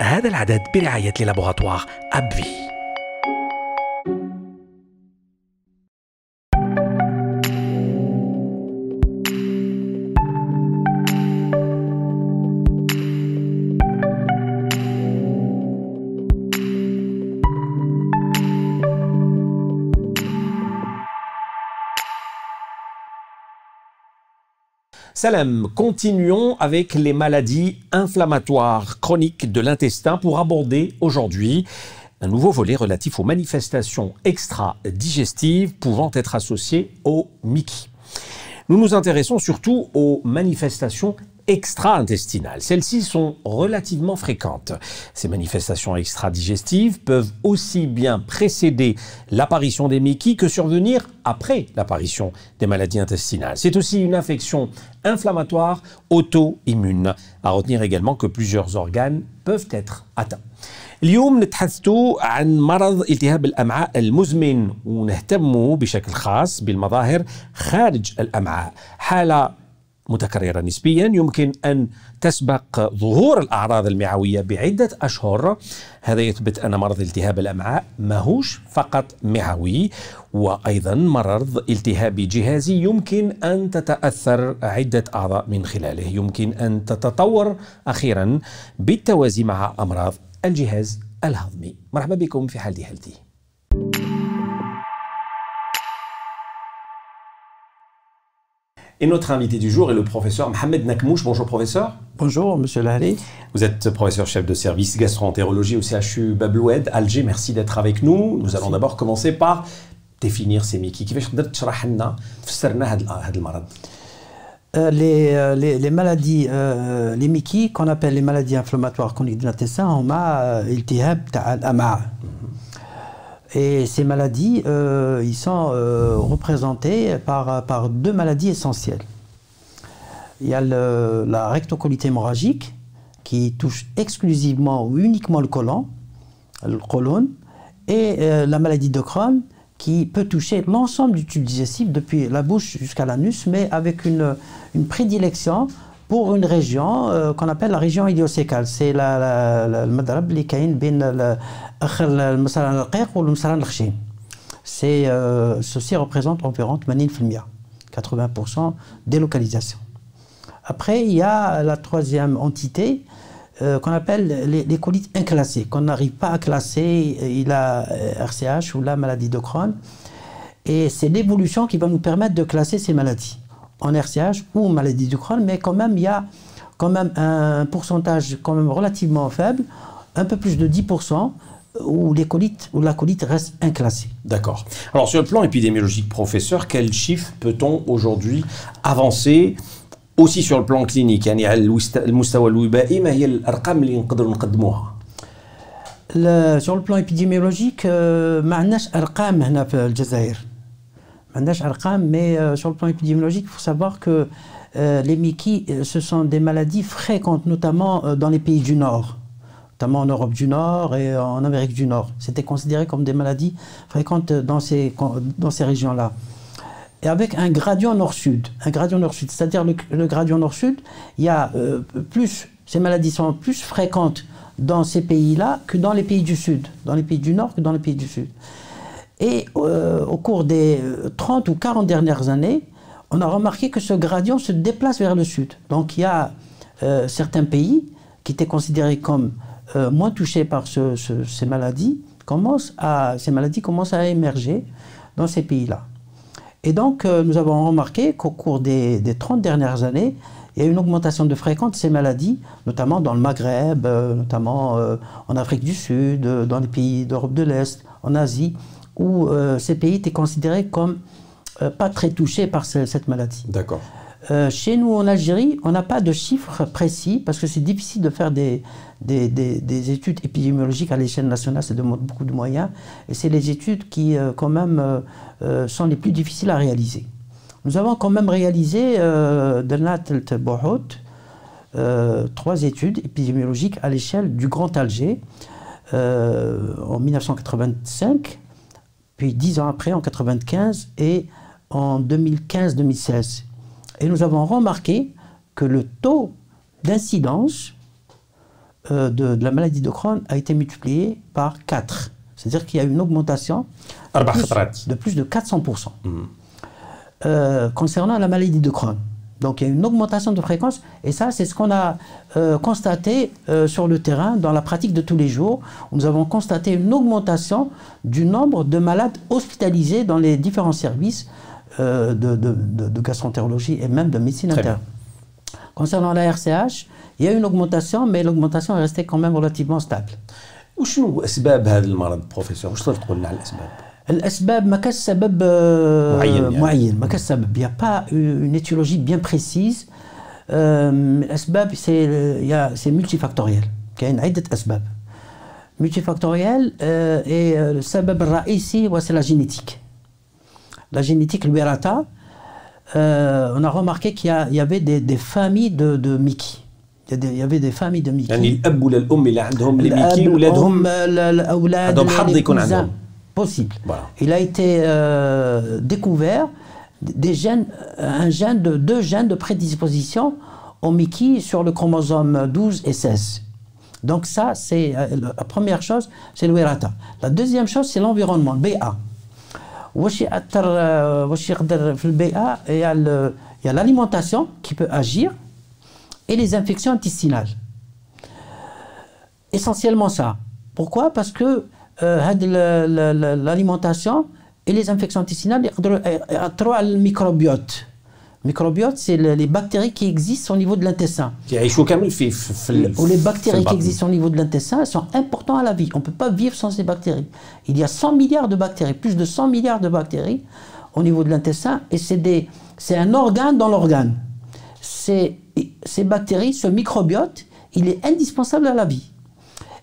هذا العدد برعاية لابوغاتوار أبفي. Continuons avec les maladies inflammatoires chroniques de l'intestin pour aborder aujourd'hui un nouveau volet relatif aux manifestations extra-digestives pouvant être associées au Mickey. Nous nous intéressons surtout aux manifestations extra-intestinales. Celles-ci sont relativement fréquentes. Ces manifestations extra-digestives peuvent aussi bien précéder l'apparition des Mickey que survenir après l'apparition des maladies intestinales. C'est aussi une infection inflammatoire auto-immune. À retenir également que plusieurs organes peuvent être atteints. اليوم نتحدثوا عن مرض التهاب الامعاء المزمن ونهتم بشكل خاص بالمظاهر خارج الامعاء حاله متكررة نسبيا يمكن أن تسبق ظهور الأعراض المعوية بعدة أشهر. هذا يثبت أن مرض التهاب الأمعاء ماهوش فقط معوي وأيضا مرض التهاب جهازي يمكن أن تتأثر عدة أعضاء من خلاله. يمكن أن تتطور أخيرا بالتوازي مع أمراض الجهاز الهضمي. مرحبا بكم في حالتي هلتي Et notre invité du jour est le professeur Mohamed Nakmouche. Bonjour professeur. Bonjour monsieur Lahari. Vous êtes professeur chef de service gastroentérologie au CHU Babloued, Alger. Merci d'être avec nous. Nous allons d'abord commencer par définir ces Mickey. Euh, les, euh, les, les, maladies, euh, les Mickey, qu'on appelle les maladies inflammatoires chroniques de l'intestin, on a iltihab ta'al-ama. Et ces maladies, euh, ils sont euh, représentés par, par, deux maladies essentielles. Il y a la rectocolite hémorragique qui touche exclusivement ou uniquement le côlon, le côlon et euh, la maladie de Crohn qui peut toucher l'ensemble du tube digestif depuis la bouche jusqu'à l'anus, mais avec une, une, prédilection pour une région euh, qu'on appelle la région idiocécale. C'est le madrab qui est c'est euh, ceci représente environ 80% 80% délocalisation. Après, il y a la troisième entité euh, qu'on appelle les, les, colites inclassées, qu'on n'arrive pas à classer. Il a RCH ou la maladie de Crohn. Et c'est l'évolution qui va nous permettre de classer ces maladies en RCH ou maladie du Crohn, mais quand même, il y a quand même un pourcentage quand même relativement faible, un peu plus de 10%, où l'écolite colites, où la colite reste inclassée. D'accord. Alors sur le plan épidémiologique, professeur, quel chiffre peut-on aujourd'hui avancer aussi sur le plan clinique? Le, sur le plan épidémiologique, euh, mais euh, sur le plan épidémiologique, il faut savoir que euh, les Miki, euh, ce sont des maladies fréquentes, notamment dans les pays du Nord, notamment en Europe du Nord et en Amérique du Nord. C'était considéré comme des maladies fréquentes dans ces, dans ces régions-là. Et avec un gradient nord-sud, un gradient nord-sud, c'est-à-dire le, le, gradient nord-sud, il y a plus, ces maladies sont plus fréquentes dans ces pays-là que dans les pays du sud, dans les pays du Nord que dans les pays du sud. Et euh, au cours des 30 ou 40 dernières années, on a remarqué que ce gradient se déplace vers le sud. Donc il y a euh, certains pays qui étaient considérés comme euh, moins touchés par ces maladies, commencent à, ces maladies commencent à émerger dans ces pays-là. Et donc, euh, nous avons remarqué qu'au cours des, 30 dernières années, il y a une augmentation de fréquence de ces maladies, notamment dans le Maghreb, euh, notamment en Afrique du Sud, dans les pays d'Europe de l'Est, en Asie, où ces pays étaient considérés comme pas très touchés par cette maladie. D'accord. Euh, chez nous en Algérie, on n'a pas de chiffres précis parce que c'est difficile de faire des, des, études épidémiologiques à l'échelle nationale, ça demande beaucoup de moyens et c'est les études qui, euh, quand même, euh, sont les plus difficiles à réaliser. Nous avons quand même réalisé de trois études épidémiologiques à l'échelle du Grand Alger en 1985, puis dix ans après en 1995 et en 2015-2016. Et nous avons remarqué que le taux d'incidence euh, de, la maladie de Crohn a été multiplié par 4. C'est-à-dire qu'il y a une augmentation de plus de, 400% euh, concernant la maladie de Crohn. Donc il y a une augmentation de fréquence et ça c'est ce qu'on a euh, constaté sur le terrain dans la pratique de tous les jours. Nous avons constaté une augmentation du nombre de malades hospitalisés dans les différents services de, de, gastroentérologie et même de médecine interne. Concernant la RCH, il y a une augmentation, mais l'augmentation est restée quand même relativement stable. وشنو اسباب هذا المرض بروفيسور واش تقدر تقول لنا على الاسباب الاسباب ما كاش سبب معين يعني. معين ما كاش سبب يا با اون ايتيولوجي بيان بريسيز الاسباب سي سي ملتي فاكتوريال كاين عده اسباب ملتي فاكتوريال اي السبب الرئيسي هو سي لا جينيتيك لا جينيتيك الوراثه on a remarqué qu'il y, y, avait des, des familles de, de Mickey. Il y avait des familles de Mickey. يعني الاب ولا الام اللي عندهم لي ميكي ولادهم الاولاد عندهم حظ يكون عندهم possible. Il a été euh, découvert des gènes, euh, un gène de, deux gènes de prédisposition au Mickey sur le chromosome 12 et 16. Donc ça, c'est euh, la première chose, c'est le. La deuxième chose, c'est l'environnement, le BA. Le BA, il y a l'alimentation qui peut agir et les infections intestinales. Essentiellement ça. Pourquoi? Parce que euh, l'alimentation et les infections intestinales à le microbiote. Le microbiote, c'est les bactéries qui existent au niveau de l'intestin. Ou les bactéries qui existent au niveau de l'intestin sont importantes à la vie. On ne peut pas vivre sans ces bactéries. Il y a 100 milliards de bactéries, plus de 100 milliards de bactéries au niveau de l'intestin, et c'est un organe dans l'organe. Ces bactéries, ce microbiote, il est indispensable à la vie.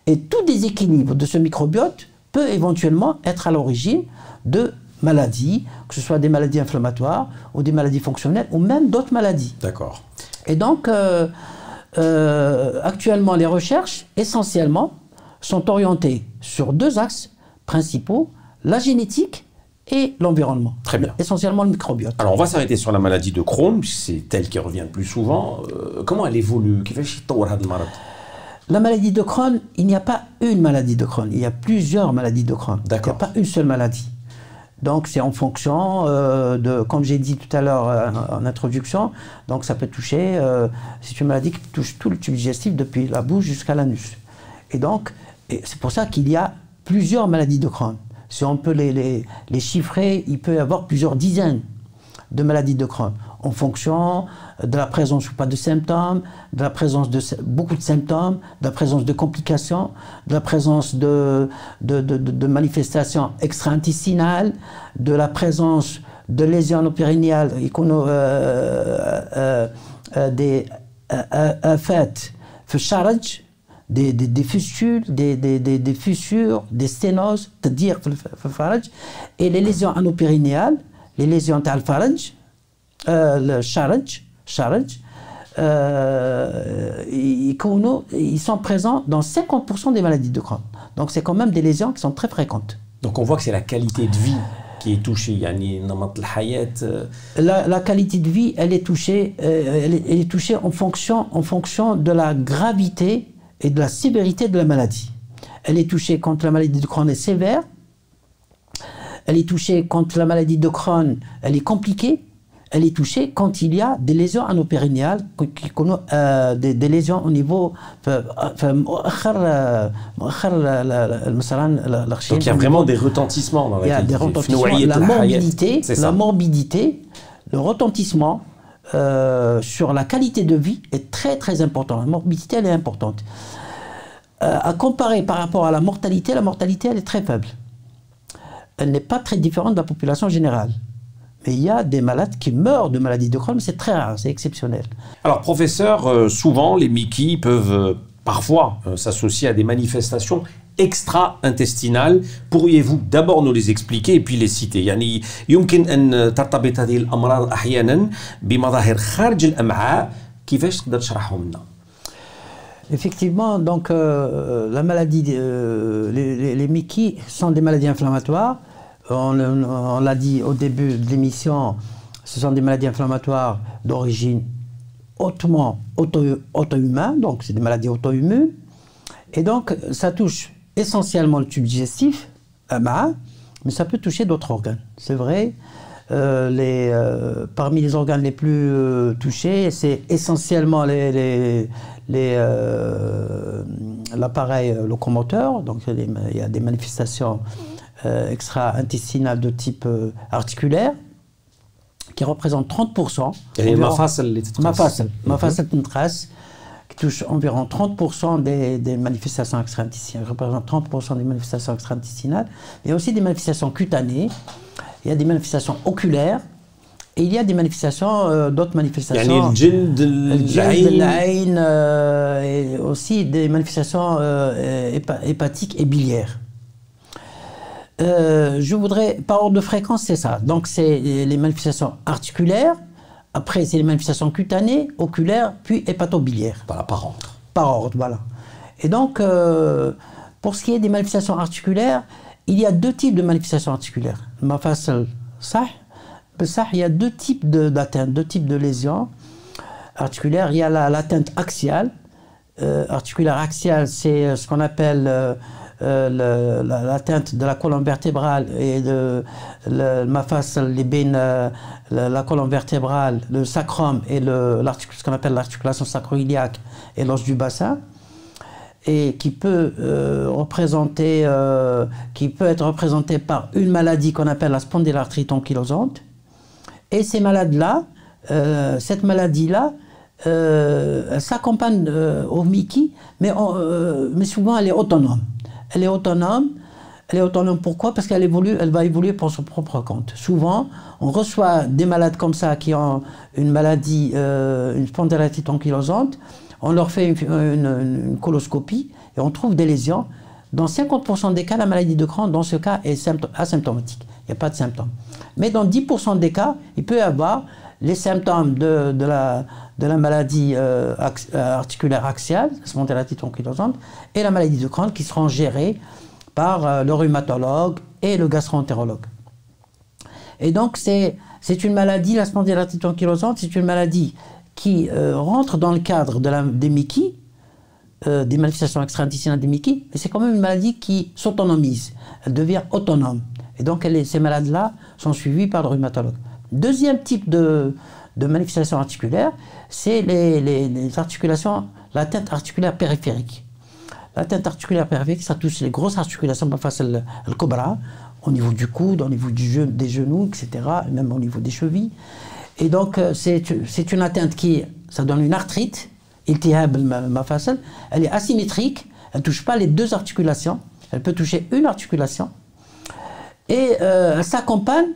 Et tout déséquilibre de ce microbiote peut éventuellement être à l'origine de maladies, que ce soit des maladies inflammatoires ou des maladies fonctionnelles ou même d'autres maladies. D'accord. Et donc, euh, euh, actuellement, les recherches, essentiellement, sont orientées sur deux axes principaux, la génétique et l'environnement. Très bien. Essentiellement le microbiote. Alors on va s'arrêter sur la maladie de Crohn, c'est elle qui revient le plus souvent. Euh, comment elle évolue? La maladie de Crohn, il n'y a pas une maladie de Crohn, il y a plusieurs maladies de Crohn. Il n'y a pas une seule maladie. Donc c'est en fonction euh, de, comme j'ai dit tout à l'heure euh, en introduction, donc ça peut toucher, c'est une maladie qui touche tout le tube digestif depuis la bouche jusqu'à l'anus. Et donc c'est pour ça qu'il y a plusieurs maladies de Crohn si on peut les, chiffrer, il peut y avoir plusieurs dizaines de maladies de Crohn en fonction de la présence ou pas de symptômes, de la présence de beaucoup de symptômes, de la présence de complications, de la présence de, manifestations extra-intestinales, de la présence de lésions périnéales, euh, euh, des des, des, des fustules, des, des, fissures, des sténoses, c'est-à-dire et les lésions anopérinéales, les lésions al-faraj, le charaj, charaj euh, ils, ils sont présents dans 50% des maladies de Crohn. Donc c'est quand même des lésions qui sont très fréquentes. Donc on voit que c'est la qualité de vie qui est touchée. Euh. La, la qualité de vie, elle est touchée, elle est, elle est touchée en fonction, en fonction de la gravité et de la sévérité de la maladie. Elle est touchée quand la maladie de Crohn est sévère. Elle est touchée quand la maladie de Crohn elle est compliquée. Elle est touchée quand il y a des lésions anopérinéales, euh, des, des, lésions au niveau. Donc il y a vraiment des retentissements dans la Il y a des retentissements. La morbidité, la morbidité, le retentissement, euh, sur la qualité de vie est très très important. La morbidité, elle est importante. Euh, à comparer par rapport à la mortalité, la mortalité, elle est très faible. Elle n'est pas très différente de la population générale. Mais il y a des malades qui meurent de maladie de Crohn, mais c'est très rare, c'est exceptionnel. Alors, professeur, euh, souvent, les Mickey peuvent parfois s'associer à des manifestations extra-intestinales. Pourriez-vous d'abord nous les expliquer et puis les citer يعني يمكن أن ترتبط هذه الأمراض أحيانا بمظاهر خارج الأمعاء كيفاش تقدر تشرحهم لنا Effectivement, donc euh, la maladie, euh, les, les, les Mickey sont des maladies inflammatoires. on, l'a dit au début de l'émission, ce sont des maladies inflammatoires d'origine hautement auto-humaine, donc c'est des maladies auto-immunes. Et donc, ça touche essentiellement le tube digestif, mais ça peut toucher d'autres organes. C'est vrai. Euh, les, euh, parmi les organes les plus euh, touchés, c'est essentiellement l'appareil locomoteur. Donc il y a des manifestations extra-intestinales de type articulaire qui représentent 30%. Et ma face, ma face, ma face, qui touche environ 30% des, manifestations extra-intestinales, représente 30% des manifestations extra-intestinales. Il y a aussi des manifestations cutanées, il y a des manifestations oculaires, et il y a des manifestations, euh, d'autres manifestations. Il euh, et aussi des manifestations euh, hépatiques et biliaires. Je voudrais, par ordre de fréquence, c'est ça. Donc, c'est les manifestations articulaires, après, c'est les manifestations cutanées, oculaires, puis hépatobiliaires. Voilà, par ordre. Par ordre, voilà. Et donc, euh, pour ce qui est des manifestations articulaires, il y a deux types de manifestations articulaires. Ça, il y a deux types d'atteintes, deux types de lésions articulaires. Il y a l'atteinte axiale. Euh, articulaire axiale, c'est euh, ce qu'on appelle euh, l'atteinte de la colonne vertébrale et de ma face, les bains, euh, la, colonne vertébrale, le sacrum et le, ce qu'on appelle l'articulation sacroiliaque et l'os du bassin et qui peut euh, représenter, qui peut être représenté par une maladie qu'on appelle la spondylarthrite ankylosante. Et ces malades-là, cette maladie-là, s'accompagne au Mickey, mais, mais souvent elle est autonome elle est autonome. Elle est autonome pourquoi? Parce qu'elle évolue, elle va évoluer pour son propre compte. Souvent, on reçoit des malades comme ça qui ont une maladie, euh, une spondylarthrite ankylosante. On leur fait une, coloscopie et on trouve des lésions. Dans 50% des cas, la maladie de Crohn, dans ce cas, est asymptomatique. Il n'y a pas de symptômes. Mais dans 10% des cas, il peut y avoir les symptômes de, la, de la maladie euh, euh, articulaire axiale, spondylarthrite ankylosante, et la maladie de Crohn qui seront gérées par euh, le rhumatologue et le gastroentérologue. Et donc, c'est une maladie, la spondylarthrite ankylosante, c'est une maladie qui rentre dans le cadre de la, des Mickey, des manifestations extra-intestinales des Mickey, mais c'est quand même une maladie qui s'autonomise, elle devient autonome. Et donc, ces malades-là sont suivis par le rhumatologue. Deuxième type de, de manifestation articulaire, c'est les, articulations, la tête articulaire périphérique. La tête articulaire périphérique, ça touche les grosses articulations, face le, cobra, au niveau du coude, au niveau du des genoux, etc., même au niveau des chevilles. Et donc, euh, c'est une atteinte qui, ça donne une arthrite, elle est asymétrique, elle ne touche pas les deux articulations, elle peut toucher une articulation, et euh, elle s'accompagne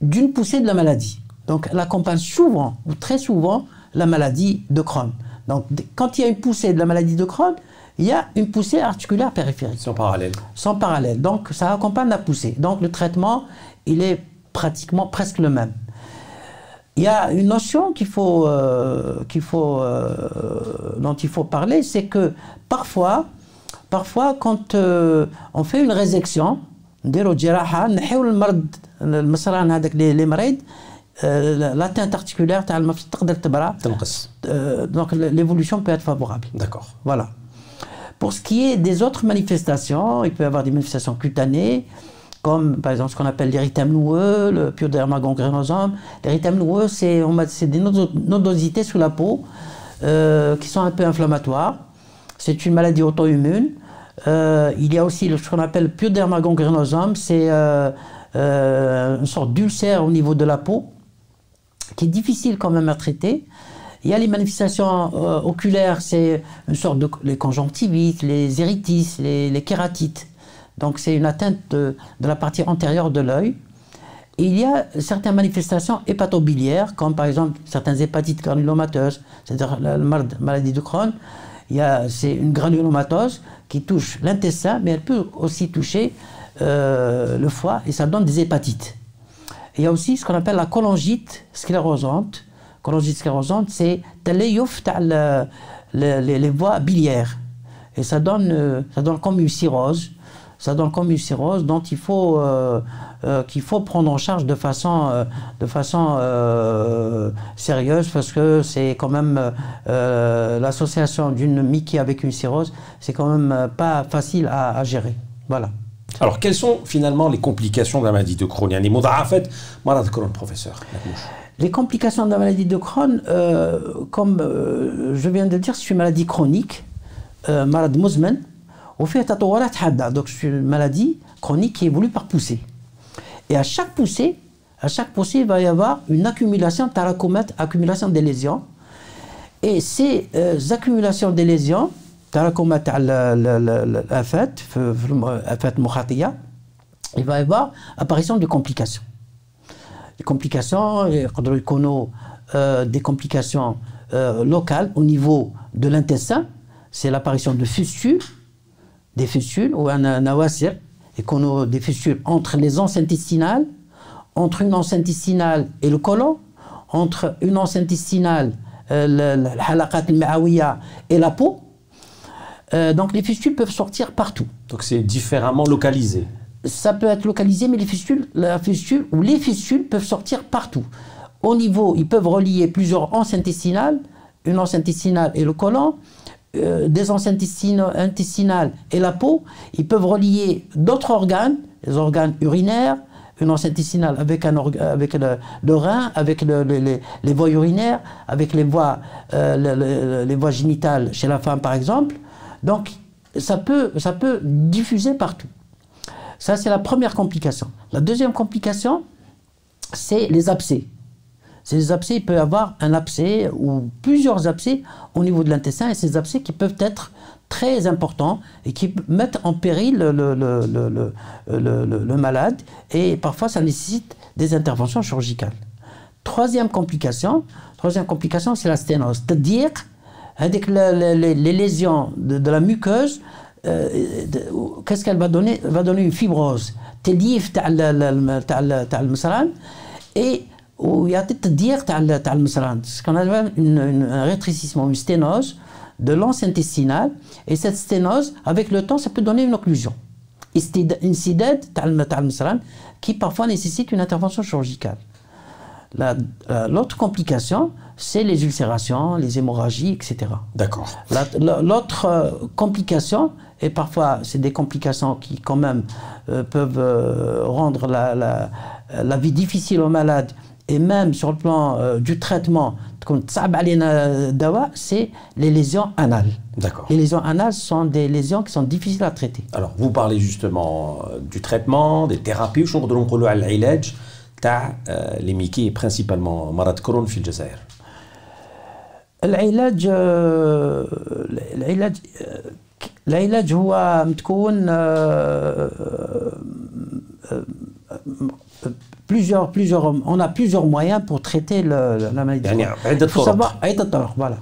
d'une poussée de la maladie. Donc elle accompagne souvent, ou très souvent, la maladie de Crohn. Donc quand il y a une poussée de la maladie de Crohn, il y a une poussée articulaire périphérique. Sans parallèle. Sans parallèle. Donc ça accompagne la poussée. Donc le traitement, il est pratiquement presque le même. Il y a une notion qu'il faut, euh, qu'il faut, euh, dont il faut parler, c'est que parfois, parfois quand euh, on fait une résection, نديروا جراحه نحيو المرض المصران هذاك لي مريض l'atteinte articulaire تاع المفصل تقدر تبرى تنقص donc l'évolution peut être favorable d'accord voilà pour ce qui est des autres manifestations il peut y avoir des manifestations cutanées comme par exemple ce qu'on appelle l'érythème noueux, le pyoderma gangrénosome. L'érythème noueux, c'est des nodosités sous la peau euh, qui sont un peu inflammatoires. C'est une maladie auto-immune. Euh, il y a aussi ce qu'on appelle pyoderma gangrenosome, c'est euh, euh, une sorte d'ulcère au niveau de la peau qui est difficile quand même à traiter. Il y a les manifestations oculaires, c'est une sorte de les conjonctivites, les éritis, les, kératites. Donc c'est une atteinte de, la partie antérieure de l'œil. il y a certaines manifestations hépatobiliaires, comme par exemple certaines hépatites granulomateuses, c'est-à-dire la maladie de Crohn. C'est une granulomatose qui touche l'intestin, mais elle peut aussi toucher euh, le foie et ça donne des hépatites. il y a aussi ce qu'on appelle la cholangite sclérosante. Cholangite sclérosante, c'est les, les voies biliaires. Et ça donne, euh, ça donne comme une cirrhose ça donne comme une cirrhose dont il faut, euh, euh, qu'il faut prendre en charge de façon, euh, de façon sérieuse parce que c'est quand même l'association d'une Mickey avec une cirrhose, c'est quand même pas facile à, gérer. Voilà. Alors, quelles sont finalement les complications de la maladie de Crohn? Les fait, malade de Crohn, professeur. Les complications de la maladie de Crohn, comme je viens de le dire, c'est une maladie chronique, malade fait donc c'est une maladie chronique qui évolue par poussée. Et à chaque poussée, à chaque poussée, il va y avoir une accumulation taracomètre, accumulation des lésions. Et ces euh, accumulations des lésions, il va y avoir apparition de complications. Les complications, euh, des complications euh, locales au niveau de l'intestin, c'est l'apparition de fustules, des fistules ou un nawasir, et qu'on a des fistules entre les anses intestinales, entre une anse intestinale et le côlon, entre une anse intestinale, euh, le et la peau. Euh, donc les fistules peuvent sortir partout. Donc c'est différemment localisé. Ça peut être localisé, mais les fistules, la fistule ou les fistules peuvent sortir partout. Au niveau, ils peuvent relier plusieurs anses intestinales, une anse intestinale et le côlon, euh, des anses intestinales et la peau, ils peuvent relier d'autres organes, les organes urinaires, une anse intestinale avec, le, rein, avec les, voies urinaires, avec les voies, euh, les voies génitales chez la femme par exemple. Donc ça peut, ça peut diffuser partout. Ça c'est la première complication. La deuxième complication, c'est les abcès. Ces abcès, il peut y avoir un abcès ou plusieurs abcès au niveau de l'intestin et ces abcès qui peuvent être très importants et qui mettent en péril le, le, le, malade et parfois ça nécessite des interventions chirurgicales. Troisième complication, troisième complication, c'est la sténose. C'est-à-dire, avec les, lésions de, la muqueuse, euh, qu'est-ce qu'elle va donner? Elle va donner une fibrose. et où il y a dire ce qu'on appelle un rétrécissement, une sténose de l'anse intestinale. Et cette sténose, avec le temps, ça peut donner une occlusion. Une sidède qui parfois nécessite une intervention chirurgicale. L'autre complication, c'est les ulcérations, les hémorragies, etc. D'accord. L'autre euh, complication, et parfois c'est des complications qui quand même euh, peuvent euh, rendre la, la, vie difficile aux malades et même sur le plan euh, du traitement, c'est les lésions anales. D'accord. Les lésions anales sont des lésions qui sont difficiles à traiter. Alors, vous parlez justement euh, du traitement, des thérapies, je نقولوا على العلاج تاع les ميكي principalement مرض كرون في الجزائر. العلاج العلاج العلاج هو متكون plusieurs, plusieurs, on a plusieurs moyens pour traiter le, la maladie. Il faut savoir, voilà.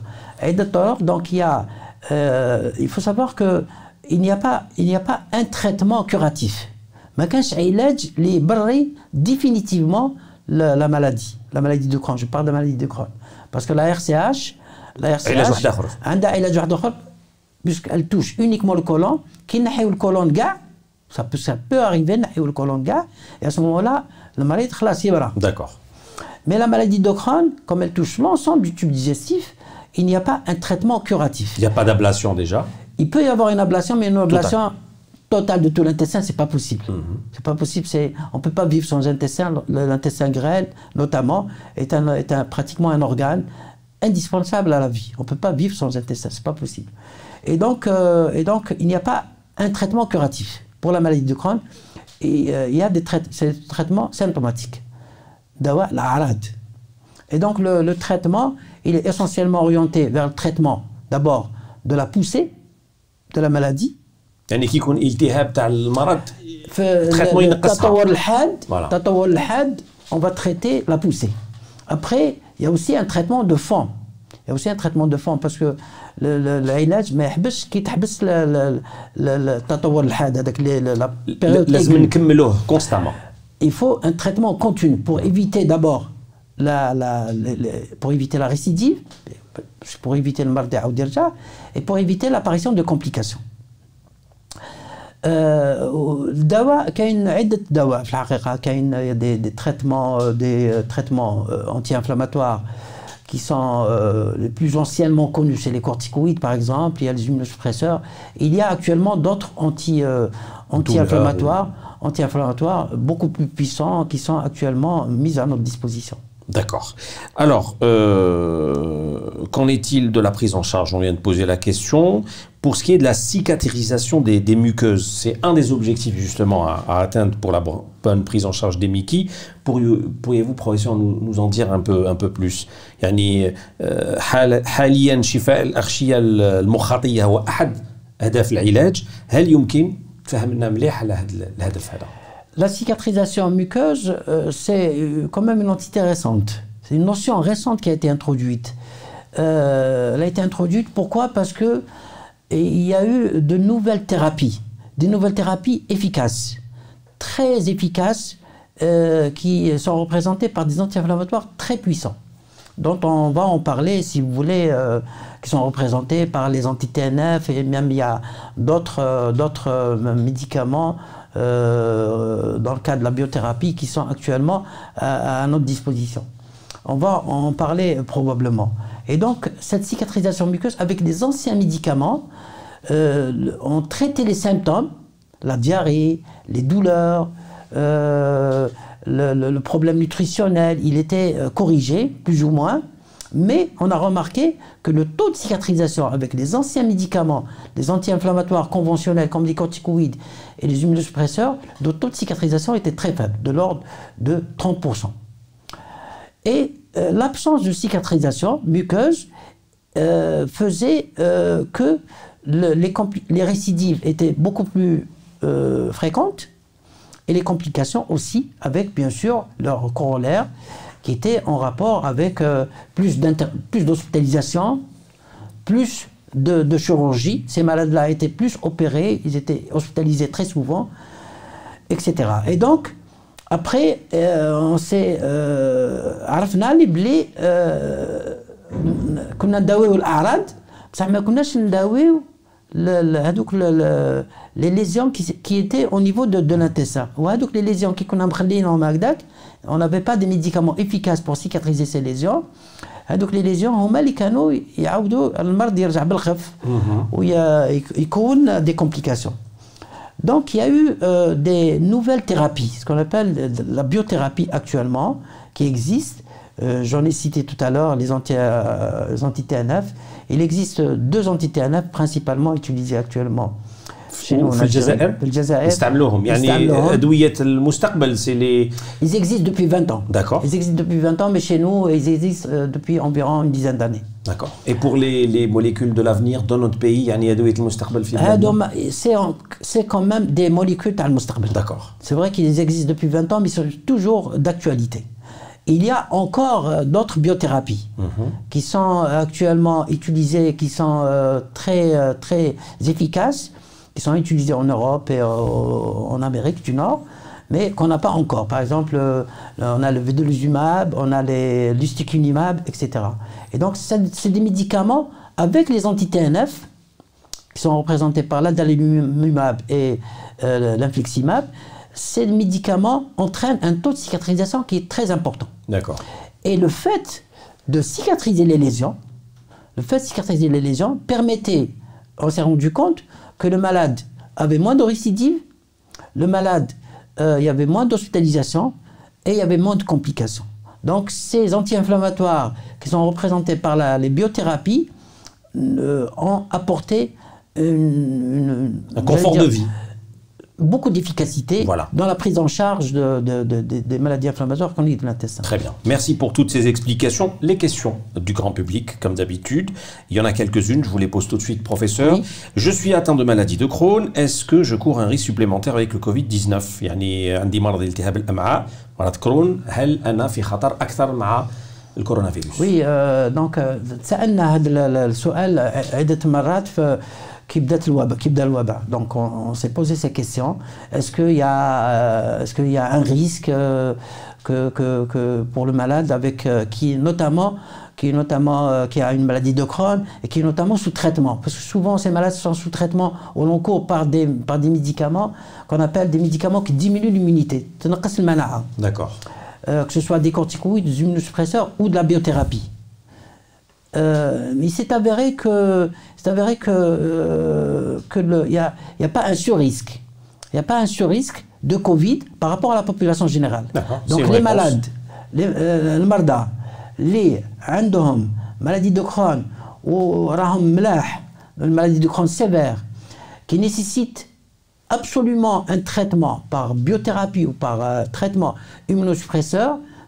Donc il y a, euh, il faut savoir que il n'y a pas, il n'y a pas un traitement curatif. Mais quand les barrer définitivement la, la, maladie, la maladie de Crohn. Je parle de maladie de Crohn parce que la RCH, la RCH, puisqu'elle touche uniquement le côlon, qui n'a le côlon gars, ça peut, ça peut arriver, et à ce moment-là, le malade D'accord. Mais la maladie de Crohn, comme elle touche l'ensemble du tube digestif, il n'y a pas un traitement curatif. Il n'y a pas d'ablation déjà Il peut y avoir une ablation, mais une ablation totale de tout l'intestin, c'est pas possible. Ce mhm. n'est C'est pas possible. C'est, on peut pas vivre sans intestin. L'intestin grêle, notamment, est, un, est un, pratiquement un organe indispensable à la vie. On peut pas vivre sans intestin, c'est pas possible. Et donc, euh, et donc, il n'y a pas un traitement curatif pour la maladie de Crohn. Et euh, il y a des traitements symptomatiques. Dawa, la Et donc le, traitement, il est essentiellement orienté vers le traitement d'abord de la poussée de la maladie. يعني كي يكون التهاب تاع المرض on va traiter la poussée. Après, il y a aussi un traitement de fond. Il y a aussi un traitement de fond parce que العلاج ما يحبسش كي تحبس التطور الحاد هذاك لازم نكملوه كونستامون il faut un traitement continu pour éviter d'abord la, la, pour éviter la récidive, pour éviter le mardi ou et pour éviter l'apparition de complications. الدواء كاين عده دواء في الحقيقه كاين دي, دي traitements des traitements anti-inflammatoires qui sont euh, les plus anciennement connus, c'est les corticoïdes par exemple, il y a les immunosuppresseurs. Il y a actuellement d'autres euh, anti-inflammatoires, anti-inflammatoires beaucoup plus puissants qui sont actuellement mis à notre disposition. D'accord. Alors, euh, qu'en est-il de la prise en charge On vient de poser la question. Pour ce qui est de la cicatrisation des, muqueuses, c'est un des objectifs justement à, atteindre pour la bonne prise en charge des Mickey. Pourriez-vous, professeur, nous, en dire un peu, un peu plus يعني حاليا شفاء الأغشية المخاطية هو أحد أهداف العلاج هل يمكن تفهمنا مليح على الهدف هذا la cicatrisation muqueuse, euh, c'est euh, quand même une entité récente. C'est une notion récente qui a été introduite. Euh, elle a été introduite pourquoi? Parce que il y a eu de nouvelles thérapies, des nouvelles thérapies efficaces, très efficaces, qui sont représentées par des anti-inflammatoires très puissants, dont on va en parler si vous voulez, qui sont représentés par les anti-TNF et même il y a d'autres médicaments euh, dans le cas de la biothérapie qui sont actuellement à, notre disposition. On va en parler probablement. Et donc, cette cicatrisation muqueuse, avec des anciens médicaments, euh, ont traité les symptômes, la diarrhée, les douleurs, euh, le, problème nutritionnel, il était corrigé, plus ou moins. Mais on a remarqué que le taux de cicatrisation avec les anciens médicaments, les anti-inflammatoires conventionnels comme les corticoïdes et les immunosuppresseurs, le taux de cicatrisation était très faible, de l'ordre de 30%. Et euh, l'absence de cicatrisation muqueuse euh, faisait euh, que les, les, récidives étaient beaucoup plus fréquentes et les complications aussi, avec bien sûr leur corollaire qui était en rapport avec euh, plus d'hospitalisation, plus, de, chirurgie. Ces malades-là étaient plus opérés, ils étaient hospitalisés très souvent, etc. Et donc, après, euh, on s'est عرفنا لي بلي كنا نداويو الاعراض بصح ما كناش نداويو هذوك لي ليزيون كي ايتي au niveau de, de l'intestin وهذوك لي ليزيون كي كنا مخلينهم هكذاك on n'avait pas de médicaments efficaces pour cicatriser ces lésions هذوك لي ليزيون هما اللي كانوا يعاودوا المرض يرجع بالخف ويكون des complications donc il y a eu euh, des nouvelles thérapies ce qu'on appelle la biothérapie actuellement qui existe euh, j'en ai cité tout à l'heure les euh, anti-TNF il existe deux anti-TNF principalement utilisées actuellement في الجزائر في الجزائر نستعملوهم يعني ادويه المستقبل سي لي Ils existent depuis 20 ans. D'accord. Ils existent depuis 20 ans, mais chez nous, ils existent euh, depuis environ une dizaine d'années. D'accord. Et pour les, les molécules de l'avenir dans notre pays, يعني ادويه المستقبل في البلاد c'est c'est quand même des molécules تاع المستقبل. D'accord. C'est vrai qu'ils existent depuis 20 ans, mais ils sont toujours d'actualité. Il y a encore euh, d'autres biothérapies mhm. qui sont actuellement utilisées, qui sont euh, très, très efficaces qui sont utilisés en Europe et en Amérique du Nord, mais qu'on n'a pas encore. Par exemple, euh, on a le vedolizumab, on a les etc. Et donc, c'est des médicaments avec les anti-TNF, qui sont représentés par l'adalimumab et euh, l'infliximab, ces médicaments entraînent un taux de cicatrisation qui est très important. D'accord. Et le fait de cicatriser les lésions, le fait de cicatriser les lésions permettait, on s'est rendu compte, que le malade avait moins de récidives, le malade, euh, il y avait moins d'hospitalisation et il y avait moins de complications. Donc ces anti-inflammatoires qui sont représentés par la, les biothérapies euh, ont apporté un confort de vie beaucoup d'efficacité dans la prise en charge des maladies inflammatoires chroniques de l'intestin. Très bien. Merci pour toutes ces explications. Les questions du grand public, comme d'habitude. Il y en a quelques-unes, je vous les pose tout de suite, professeur. Je suis atteint de maladie de Crohn. Est-ce que je cours un risque supplémentaire avec le Covid-19 يعني عندي مرض التهاب الامعاء مرض كرون هل انا في خطر اكثر مع الكورونا Oui, euh, donc سالنا هذا السؤال عده مرات في donc on, s'est posé ces questions. Est-ce qu'il y, a, est qu'il y a un risque euh, que, que, que, pour le malade avec, euh, qui, notamment qui, est notamment, euh, qui a une maladie de Crohn et qui est notamment sous traitement? Parce que souvent, ces malades sont sous traitement au long cours par des, par des médicaments qu'on appelle des médicaments qui diminuent l'immunité. D'accord. Euh, que ce soit des corticoïdes, des immunosuppresseurs ou de la biothérapie. Euh, mais c'est avéré que c'est avéré que euh, que il n'y a, y a pas un surrisque. Il n'y a pas un surrisque de Covid par rapport à la population générale. Donc les malades, les euh, marda, les عندهم maladie de Crohn ou راهم une maladie de Crohn sévère qui nécessite absolument un traitement par biothérapie ou par euh, traitement immunosuppresseur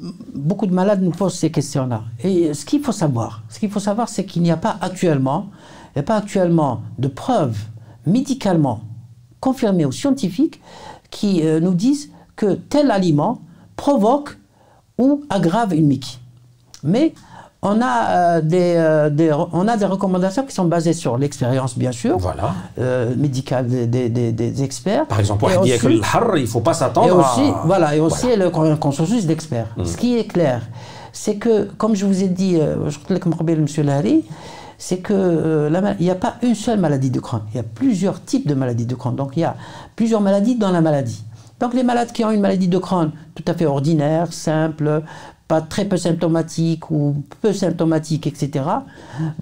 beaucoup de malades nous posent ces questions-là. Et ce qu'il faut savoir, ce qu'il faut savoir, c'est qu'il n'y a pas actuellement, il n'y a pas actuellement de preuves médicalement confirmées ou scientifiques qui euh, nous disent que tel aliment provoque ou aggrave une Mickey. Mais on a, euh, des, euh, des, on a des recommandations qui sont basées sur l'expérience, bien sûr, voilà. euh, médicale des, des, des, experts. Par exemple, il ne faut pas s'attendre et aussi, Voilà, et aussi le consensus d'experts. Mm. Ce qui est clair, c'est que, comme je vous ai dit, je crois M. Lahari, c'est qu'il n'y a pas une seule maladie de Crohn. Il y a plusieurs types de maladies de Crohn. Donc il y a plusieurs maladies dans la maladie. Donc les malades qui ont une maladie de Crohn tout à fait ordinaire, simple, pas très peu symptomatique ou peu symptomatique, etc.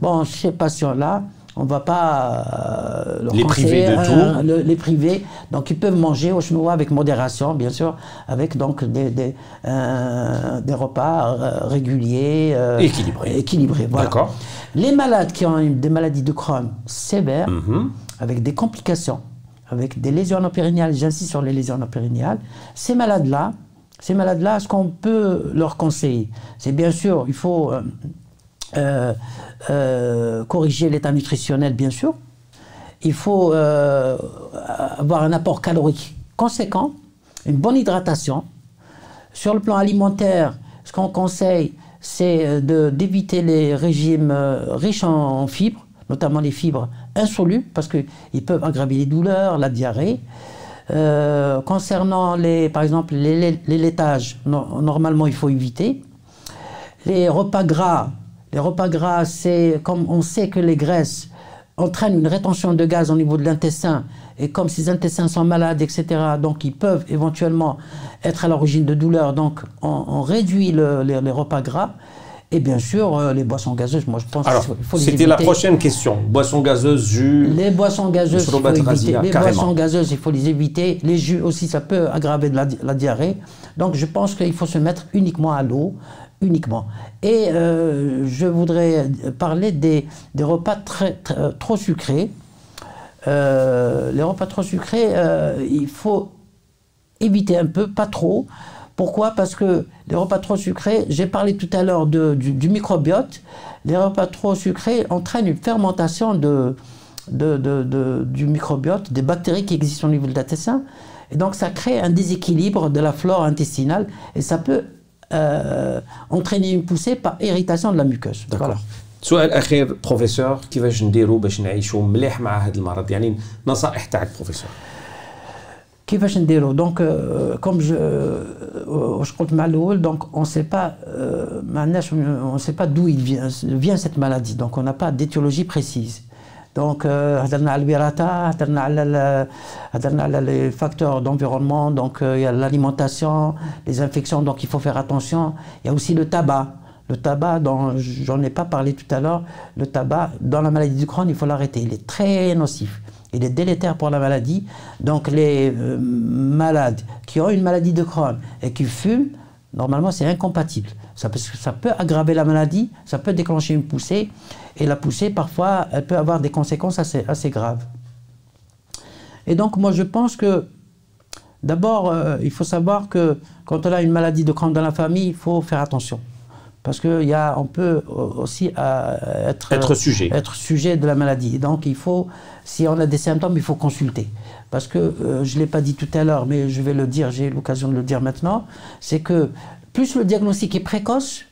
Bon, ces patients-là, on ne va pas euh, les priver de tout. les priver. Donc ils peuvent manger au chinois avec modération, bien sûr, avec donc des, des, euh, des repas euh, réguliers, équilibrés. équilibrés voilà. D'accord. Les malades qui ont des maladies de Crohn sévères, mhm. avec des complications, avec des lésions périnéales, j'insiste sur les lésions périnéales, ces malades-là, ces malades-là, ce qu'on peut leur conseiller, c'est bien sûr, il faut euh, euh, euh, corriger l'état nutritionnel, bien sûr. Il faut avoir un apport calorique conséquent, une bonne hydratation. Sur le plan alimentaire, ce qu'on conseille, c'est d'éviter les régimes riches en fibres, notamment les fibres insolubles, parce qu'ils peuvent aggraver les douleurs, la diarrhée. Euh, concernant, les, par exemple, les, laitages, normalement, il faut éviter. Les repas gras, les repas gras, c'est comme on sait que les graisses entraînent une rétention de gaz au niveau de l'intestin, et comme ces intestins sont malades, etc., donc ils peuvent éventuellement être à l'origine de douleurs, donc on, réduit les repas gras. Et bien sûr, euh, les boissons gazeuses, moi je pense qu'il faut les C'était la prochaine question. Boissons gazeuses, jus. Les boissons gazeuses, il faut éviter. Les boissons gazeuses, il faut les éviter. Les jus aussi, ça peut aggraver de la, diarrhée. Donc je pense qu'il faut se mettre uniquement à l'eau, uniquement. Et euh, je voudrais parler des, des repas très, euh, trop sucrés. les repas trop sucrés, il faut éviter un peu, pas trop. Pourquoi Parce que les repas trop sucrés, j'ai parlé tout à l'heure du, microbiote, les repas trop sucrés entraînent une fermentation de, du microbiote, des bactéries qui existent au niveau de l'intestin. Et donc ça crée un déséquilibre de la flore intestinale et ça peut euh, entraîner une poussée par irritation de la muqueuse. D'accord. سؤال اخير بروفيسور كيفاش نديروا باش نعيشوا مليح مع هذا المرض يعني نصائح تاعك بروفيسور كيفاش نديرو دونك كوم جو واش قلت مع الاول دونك اون سي با ما عندناش اون سي با دو فيان سيت مالادي دونك اون n'a با d'étiologie بريسيز دونك هضرنا على الوراثه هضرنا على هضرنا على لي فاكتور d'environnement donc il y a l'alimentation les infections donc il faut faire attention il y a aussi le tabac le tabac, dont j'en ai pas parlé tout à l'heure, le tabac, dans la maladie du Crohn, il faut l'arrêter. Il est très nocif il est délétère pour la maladie. Donc les euh, malades qui ont une maladie de Crohn et qui fument, normalement c'est incompatible. Ça peut, aggraver la maladie, ça peut déclencher une poussée, et la poussée parfois elle peut avoir des conséquences assez, assez graves. Et donc moi je pense que d'abord euh, il faut savoir que quand on a une maladie de Crohn dans la famille, il faut faire attention parce qu'on peut aussi euh, être, sujet. être sujet de la maladie. Donc il faut, si on a des symptômes, il faut consulter. Parce que, euh, je ne l'ai pas dit tout à l'heure, mais je vais le dire, j'ai l'occasion de le dire maintenant, c'est que plus le diagnostic est précoce,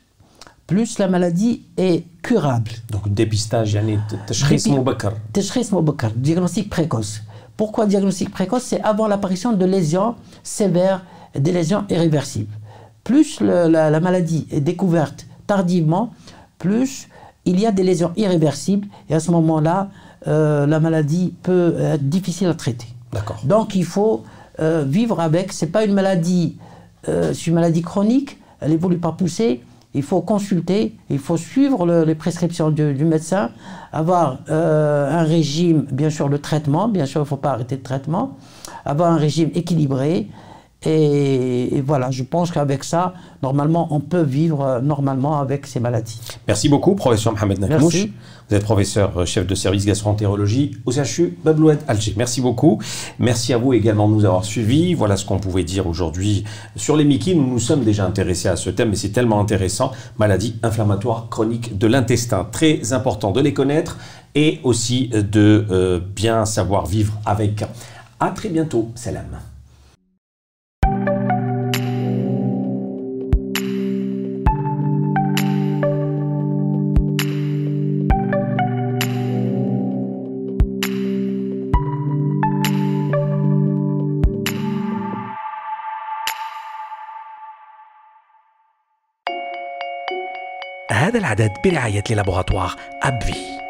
plus la maladie est curable. Donc dépistage, yani tashkhis moubakar. Tashkhis moubakar, diagnostic précoce. Pourquoi diagnostic précoce? C'est avant l'apparition de lésions sévères, des lésions irréversibles. Plus la, maladie est découverte tardivement, plus il y a des lésions irréversibles et à ce moment-là, euh, la maladie peut être difficile à traiter. D'accord. Donc il faut euh, vivre avec. C'est pas une maladie, euh, c'est une maladie chronique. Elle évolue par poussée il faut consulter, il faut suivre les prescriptions du, médecin, avoir un régime, bien sûr, de traitement, bien sûr, il ne faut pas arrêter le traitement, avoir un régime équilibré. Et, voilà, je pense qu'avec ça, normalement, on peut vivre euh, normalement avec ces maladies. Merci beaucoup, professeur Mohamed Nakmouch. Vous êtes professeur euh, chef de service gastroentérologie au CHU Babloued Alger. Merci beaucoup. Merci à vous également de nous avoir suivis. Voilà ce qu'on pouvait dire aujourd'hui sur les Mickey. Nous nous sommes déjà intéressés à ce thème, mais c'est tellement intéressant. Maladie inflammatoire chronique de l'intestin. Très important de les connaître et aussi de euh, bien savoir vivre avec. À très bientôt. Salam. هذا العدد برعاية للابوغاتوار أبفي.